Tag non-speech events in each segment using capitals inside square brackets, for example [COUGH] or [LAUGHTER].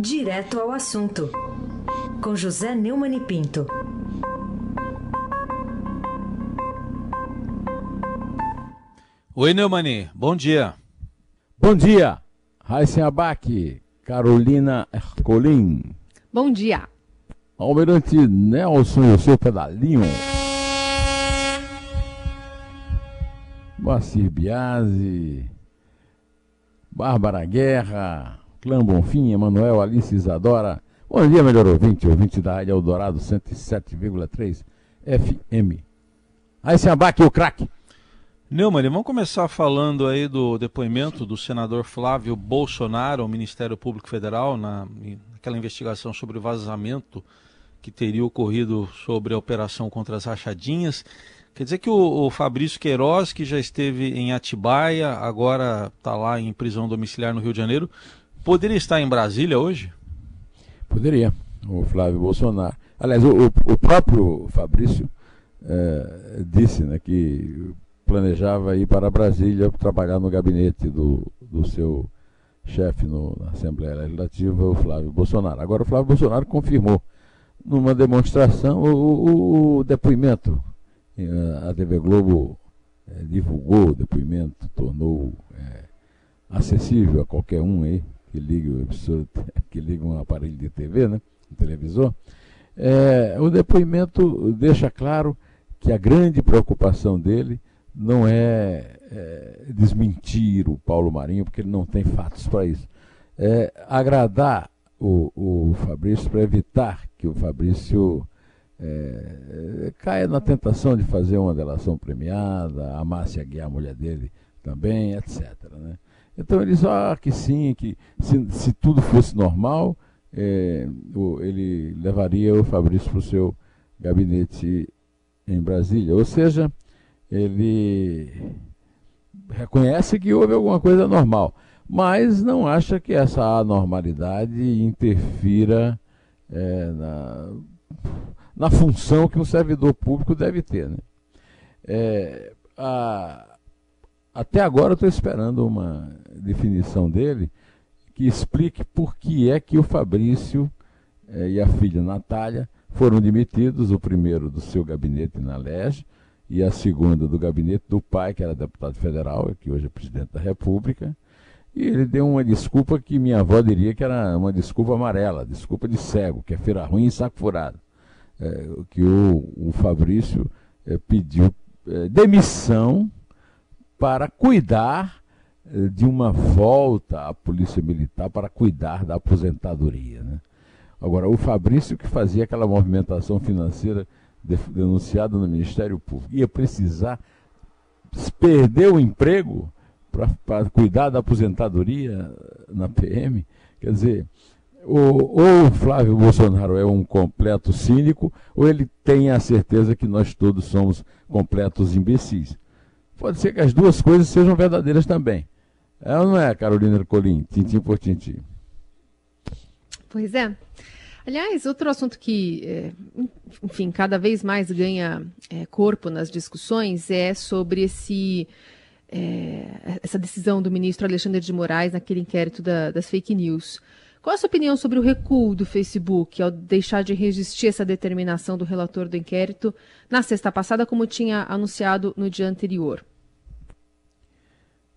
Direto ao assunto, com José Neumann e Pinto. Oi, Neumani, bom dia. Bom dia, Raíssen Abac, Carolina Ercolim. Bom dia. Almirante Nelson e o seu pedalinho. Moacir Biasi, Bárbara Guerra, Clã Bonfim, Emanuel Alice Isadora. Bom dia, melhor ouvinte, ouvinte da Rádio Eldorado 107,3 FM. Aí se abaque o craque. Neumann, vamos começar falando aí do depoimento do senador Flávio Bolsonaro ao Ministério Público Federal na, naquela investigação sobre o vazamento que teria ocorrido sobre a operação contra as rachadinhas. Quer dizer que o, o Fabrício Queiroz, que já esteve em Atibaia, agora está lá em prisão domiciliar no Rio de Janeiro, poderia estar em Brasília hoje? Poderia, o Flávio Bolsonaro. Aliás, o, o próprio Fabrício é, disse né, que planejava ir para Brasília trabalhar no gabinete do, do seu chefe no, na Assembleia Legislativa, o Flávio Bolsonaro. Agora, o Flávio Bolsonaro confirmou numa demonstração o, o, o depoimento. A TV Globo é, divulgou o depoimento, tornou é, acessível a qualquer um aí que liga o [LAUGHS] que liga um aparelho de TV, né, um televisor. É, o depoimento deixa claro que a grande preocupação dele não é, é, desmentir o Paulo Marinho, porque ele não tem fatos para isso. É agradar o, o Fabrício para evitar que o Fabrício é, caia na tentação de fazer uma delação premiada, amasse a guiar a mulher dele também, etc. Né? Então ele ah, que sim, que se, se tudo fosse normal, é, ele levaria o Fabrício para o seu gabinete em Brasília. Ou seja, ele reconhece que houve alguma coisa normal, mas não acha que essa anormalidade interfira é, na, na função que um servidor público deve ter. Né? É, a, até agora estou esperando uma definição dele que explique por que é que o Fabrício é, e a filha Natália foram demitidos, o primeiro do seu gabinete na LEG, e a segunda do gabinete do pai, que era deputado federal, que hoje é presidente da República. E ele deu uma desculpa que minha avó diria que era uma desculpa amarela, desculpa de cego, que é feira ruim e saco furado. É, que o, o Fabrício é, pediu é, demissão para cuidar é, de uma volta à Polícia Militar para cuidar da aposentadoria. Né? Agora, o Fabrício que fazia aquela movimentação financeira denunciado no Ministério Público, ia precisar perder o emprego para cuidar da aposentadoria na PM, quer dizer, ou, ou o Flávio Bolsonaro é um completo cínico, ou ele tem a certeza que nós todos somos completos imbecis. Pode ser que as duas coisas sejam verdadeiras também. É ou não é, Carolina Ercolim? Tintim por tintim. Pois é. Aliás, outro assunto que, é, enfim, cada vez mais ganha é, corpo nas discussões é sobre esse, é, essa decisão do ministro Alexandre de Moraes naquele inquérito da, das fake news. Qual a sua opinião sobre o recuo do Facebook ao deixar de resistir essa determinação do relator do inquérito na sexta passada, como tinha anunciado no dia anterior?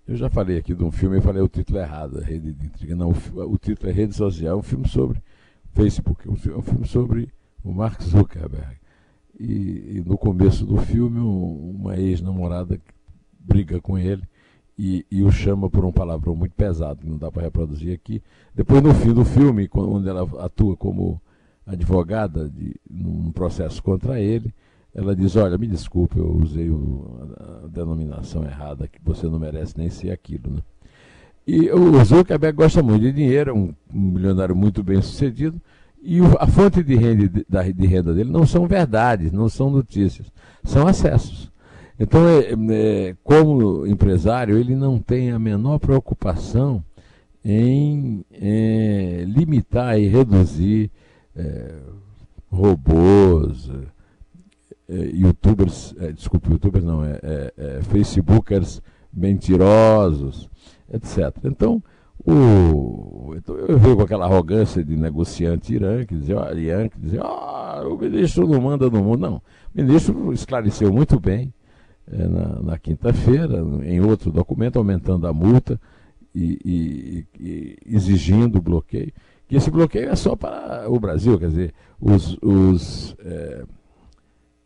Eu já falei aqui de um filme, eu falei o título errado, Rede de Intriga. Não, o, o título é Rede Social, é um filme sobre Facebook. É um filme sobre o Mark Zuckerberg. E, e no começo do filme, um, uma ex-namorada briga com ele e, e, o chama por um palavrão muito pesado, que não dá para reproduzir aqui. Depois, no fim do filme, onde ela atua como advogada de, num processo contra ele, ela diz: Olha, me desculpe, eu usei o, a, a denominação errada, que você não merece nem ser aquilo. Né? E o Zuckerberg gosta muito de dinheiro, é um, um milionário muito bem sucedido, e o, a fonte de renda, de, de renda dele não são verdades, não são notícias, são acessos. Então, é, é, como empresário, ele não tem a menor preocupação em é, limitar e reduzir é, robôs, é, youtubers, é, youtubers não, é, facebookers mentirosos, etc. Então, O, então eu vejo com aquela arrogância de negociante Irã, que dizia, ah, Irã, que dizia, ah, o ministro não manda no mundo. Não, o ministro esclareceu muito bem é, na, na quinta-feira, em outro documento, aumentando a multa e, e, e, exigindo o bloqueio. Que esse bloqueio é só para o Brasil, quer dizer, os, os, é,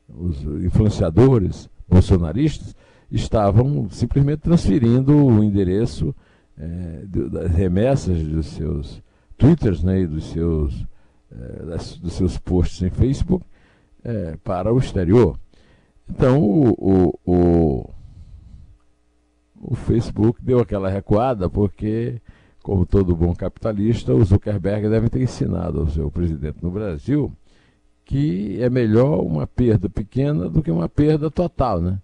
os influenciadores bolsonaristas estavam simplesmente transferindo o endereço é, das remessas dos seus twitters né, e dos seus, é, das, dos seus posts em Facebook é, para o exterior. Então o, o, o, o, Facebook deu aquela recuada porque, como todo bom capitalista, o Zuckerberg deve ter ensinado ao seu presidente no Brasil que é melhor uma perda pequena do que uma perda total, né?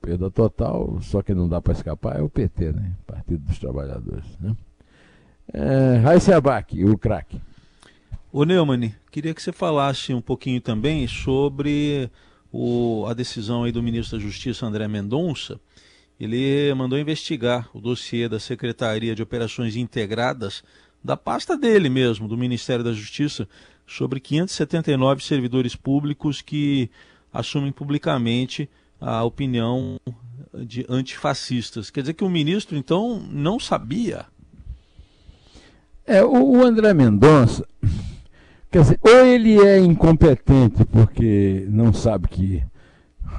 Perda total, só que não dá para escapar é o PT, né? Partido dos Trabalhadores. Né? É, Raíssa Abac, o craque. Ô Neumann, queria que você falasse um pouquinho também sobre o, a decisão aí do ministro da Justiça, André Mendonça. Ele mandou investigar o dossiê da Secretaria de Operações Integradas, da pasta dele mesmo, do Ministério da Justiça, sobre 579 servidores públicos que assumem publicamente a opinião de antifascistas. Quer dizer que o ministro, então, não sabia. É, o André Mendonça, quer dizer, ou ele é incompetente porque não sabe que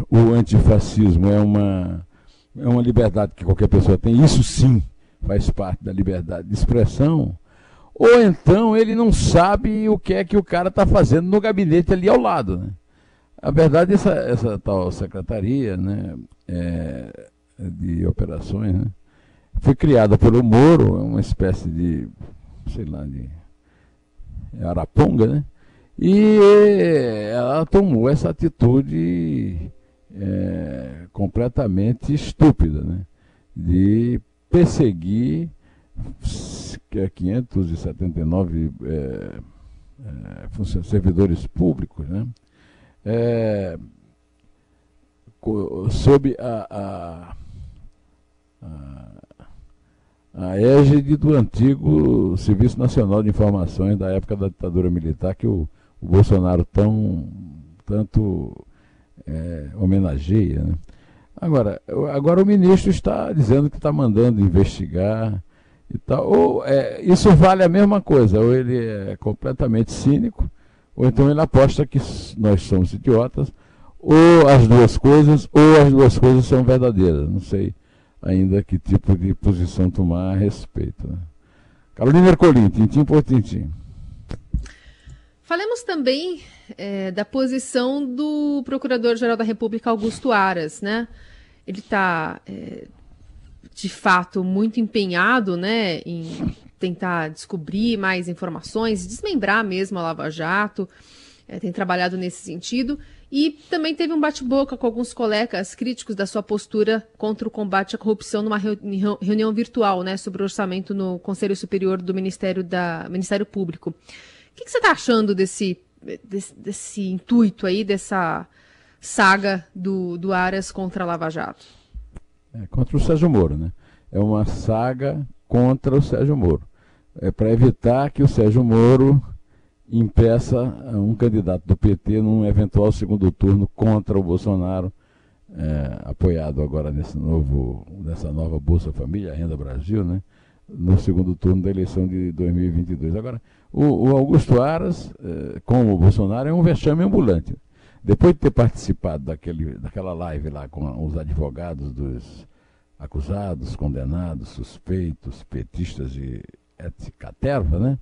o antifascismo é uma, é uma liberdade que qualquer pessoa tem, isso sim faz parte da liberdade de expressão, ou então ele não sabe o que é que o cara está fazendo no gabinete ali ao lado. Né? A verdade, essa, essa tal secretaria né, é, de operações né, foi criada pelo Moro, é uma espécie de, sei lá, de araponga, né? E ela tomou essa atitude é, completamente estúpida, né? De perseguir 579 é, é, servidores públicos, né? é, sob a, a, a, a égide do antigo Serviço Nacional de Informações da época da ditadura militar que o, o Bolsonaro tão tanto é, homenageia. Né? Agora, agora o ministro está dizendo que está mandando investigar e tal. Ou é, isso vale a mesma coisa, ou ele é completamente cínico, ou então ele aposta que nós somos idiotas, ou as duas coisas, ou as duas coisas são verdadeiras. Não sei ainda que tipo de posição tomar a respeito. Né? Carolina Ercolim, tintim por tintim. Falemos também é, da posição do Procurador-Geral da República, Augusto Aras, né? Ele está, é, de fato, muito empenhado né, em tentar descobrir mais informações, desmembrar mesmo a Lava Jato, é, tem trabalhado nesse sentido. E também teve um bate-boca com alguns colegas críticos da sua postura contra o combate à corrupção numa reunião, virtual né, sobre o orçamento no Conselho Superior do Ministério, da, Ministério Público. O que, que você está achando desse, desse, desse, intuito aí, dessa saga do, do Aras contra a Lava Jato? É, contra o Sérgio Moro, né? É uma saga contra o Sérgio Moro é, para evitar que o Sérgio Moro impeça um candidato do PT num eventual segundo turno contra o Bolsonaro, é, apoiado agora nesse novo, nessa nova Bolsa Família, Renda Brasil, né, no segundo turno da eleição de 2022. Agora, o, o Augusto Aras, é, como o Bolsonaro, é um vexame ambulante. Depois de ter participado daquele, daquela live lá com os advogados dos acusados, condenados, suspeitos, petistas e Caterva, né?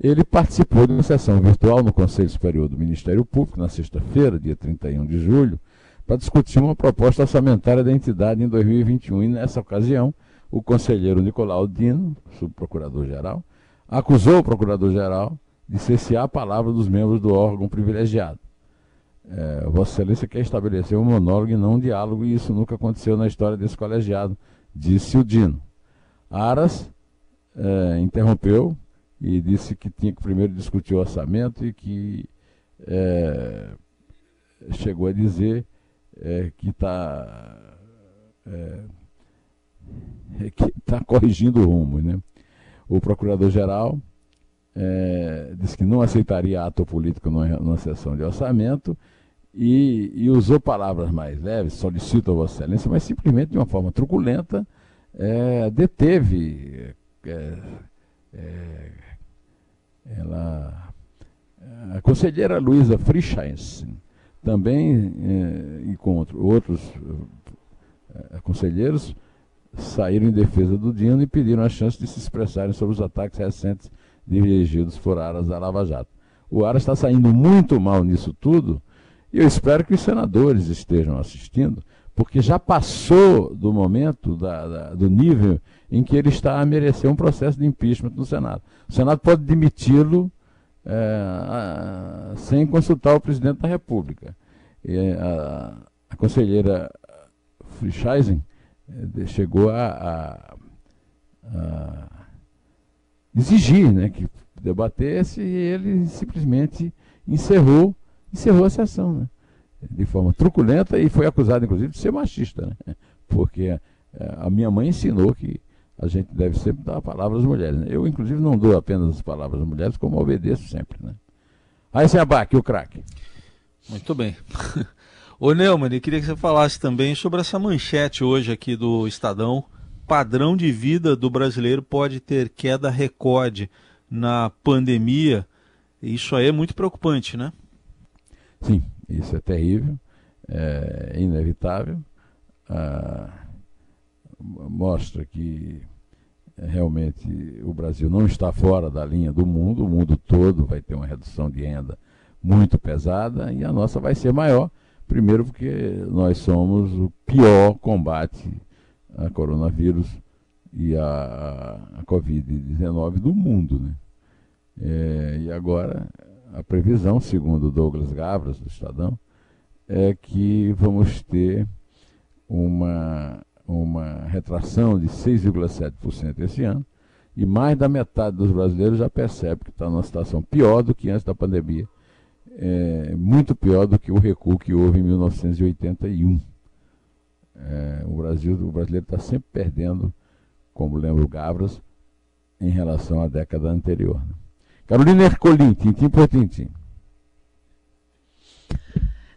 Ele participou de uma sessão virtual no Conselho Superior do Ministério Público, na sexta-feira, dia 31 de julho, para discutir uma proposta orçamentária da entidade em 2021. E nessa ocasião, o conselheiro Nicolau Dino, subprocurador-geral, acusou o procurador-geral de cessear a palavra dos membros do órgão privilegiado. É, Vossa Excelência quer estabelecer um monólogo e não um diálogo, e isso nunca aconteceu na história desse colegiado, disse o Dino. Aras é, interrompeu e disse que tinha que primeiro discutir o orçamento e que é, chegou a dizer é, que está [LAUGHS] que está corrigindo o rumo. Né? O procurador-geral é, disse que não aceitaria ato político numa sessão de orçamento e, e, usou palavras mais leves, solicito a Vossa Excelência, mas simplesmente de uma forma truculenta é, deteve é, é ela, a conselheira Luísa Frischens também é, encontro outros é, conselheiros saíram em defesa do Dino e pediram a chance de se expressarem sobre os ataques recentes dirigidos por aras da Lava Jato. O Aras está saindo muito mal nisso tudo e eu espero que os senadores estejam assistindo, porque já passou do momento, da, da, do nível em que ele está a merecer um processo de impeachment no Senado. O Senado pode demiti-lo é, sem consultar o presidente da República. E, a, a conselheira Frischeisen é, chegou a, a, a exigir né, que debatesse e ele simplesmente encerrou, encerrou a sessão, né, de forma truculenta e foi acusado, inclusive, de ser machista, né, porque é, a minha mãe ensinou que a gente deve sempre dar a palavra às mulheres. Né? Eu, inclusive, não dou apenas as palavras às mulheres, como obedeço sempre. Né? Aí se abaque o craque. Muito bem. [LAUGHS] Ô Neumann, eu queria que você falasse também sobre essa manchete hoje aqui do Estadão. Padrão de vida do brasileiro pode ter queda recorde na pandemia. Isso aí é muito preocupante, né? Sim, isso é terrível, é inevitável. Ah, mostra que é, realmente o Brasil não está fora da linha do mundo, o mundo todo vai ter uma redução de renda muito pesada e a nossa vai ser maior Primeiro, porque nós somos o pior combate a coronavírus e a, a Covid-19 do mundo. Né? É, e agora, a previsão, segundo Douglas Gavras, do Estadão, é que vamos ter uma, uma retração de 6,7% esse ano, e mais da metade dos brasileiros já percebe que está numa situação pior do que antes da pandemia é, muito pior do que o recuo que houve em 1981. É, o, Brasil, o brasileiro está sempre perdendo, como lembra o Gavras, em relação à década anterior. Né? Carolina Ercolim, tintim por tintim.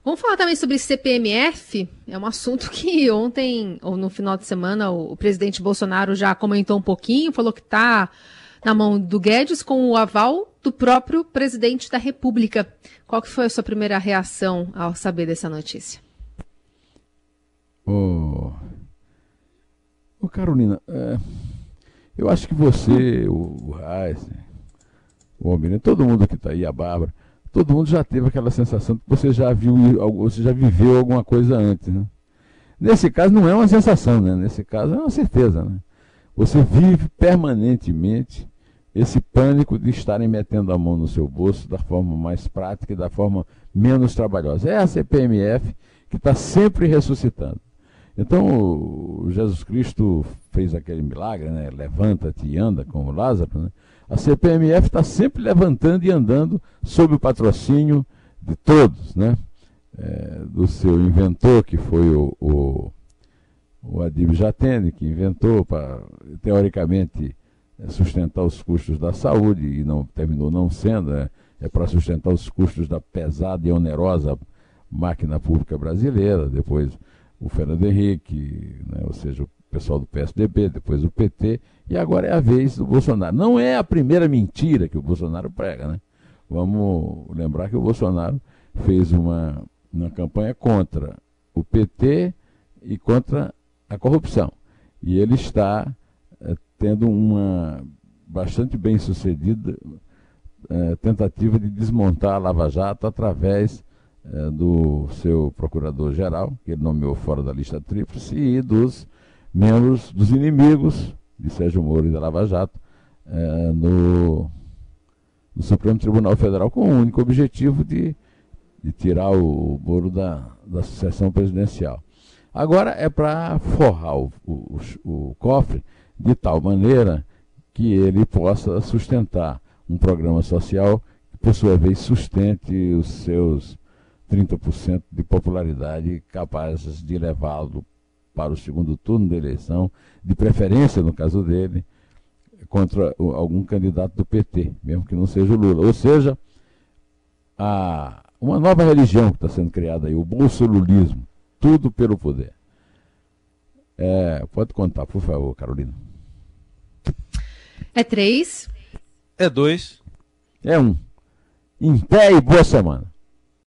Vamos falar também sobre CPMF. É um assunto que ontem, ou no final de semana, o, presidente Bolsonaro já comentou um pouquinho, falou que está na mão do Guedes com o aval do próprio presidente da República. Qual que foi a sua primeira reação ao saber dessa notícia? Ô, oh, Carolina, é, eu acho que você, o, o Reis, o Almirante, todo mundo que está aí, a Bárbara, todo mundo já teve aquela sensação que você já viu, você já viveu alguma coisa antes, né? Nesse caso não é uma sensação, né? Nesse caso é uma certeza, né? Você vive permanentemente esse pânico de estarem metendo a mão no seu bolso da forma mais prática e da forma menos trabalhosa. É a CPMF que está sempre ressuscitando. Então, Jesus Cristo fez aquele milagre, né? Levanta-te e anda, como Lázaro, né? A CPMF está sempre levantando e andando sob o patrocínio de todos, né? É, do seu inventor, que foi o, o, o Adib Jatene, que inventou, para teoricamente, é sustentar os custos da saúde, e não terminou não sendo, é, é para sustentar os custos da pesada e onerosa máquina pública brasileira, depois o Fernando Henrique, né, ou seja, o pessoal do PSDB, depois o PT, e agora é a vez do Bolsonaro. Não é a primeira mentira que o Bolsonaro prega, né? Vamos lembrar que o Bolsonaro fez uma, uma campanha contra o PT e contra a corrupção. E ele está tendo uma bastante bem sucedida é, tentativa de desmontar a Lava Jato através é, do seu procurador-geral, que ele nomeou fora da lista tríplice, e dos membros dos inimigos de Sérgio Moro e da Lava Jato é, no, no, Supremo Tribunal Federal, com o único objetivo de, de tirar o Moro da, da sucessão presidencial. Agora é para forrar o, o, o cofre de tal maneira que ele possa sustentar um programa social que, por sua vez, sustente os seus 30% de popularidade capazes de levá-lo para o segundo turno da eleição, de preferência, no caso dele, contra algum candidato do PT, mesmo que não seja o Lula. Ou seja, a, uma nova religião que está sendo criada aí, o bolsolulismo, tudo pelo poder. É, pode contar, por favor, Carolina. É três. É dois. É um. Em pé e boa semana.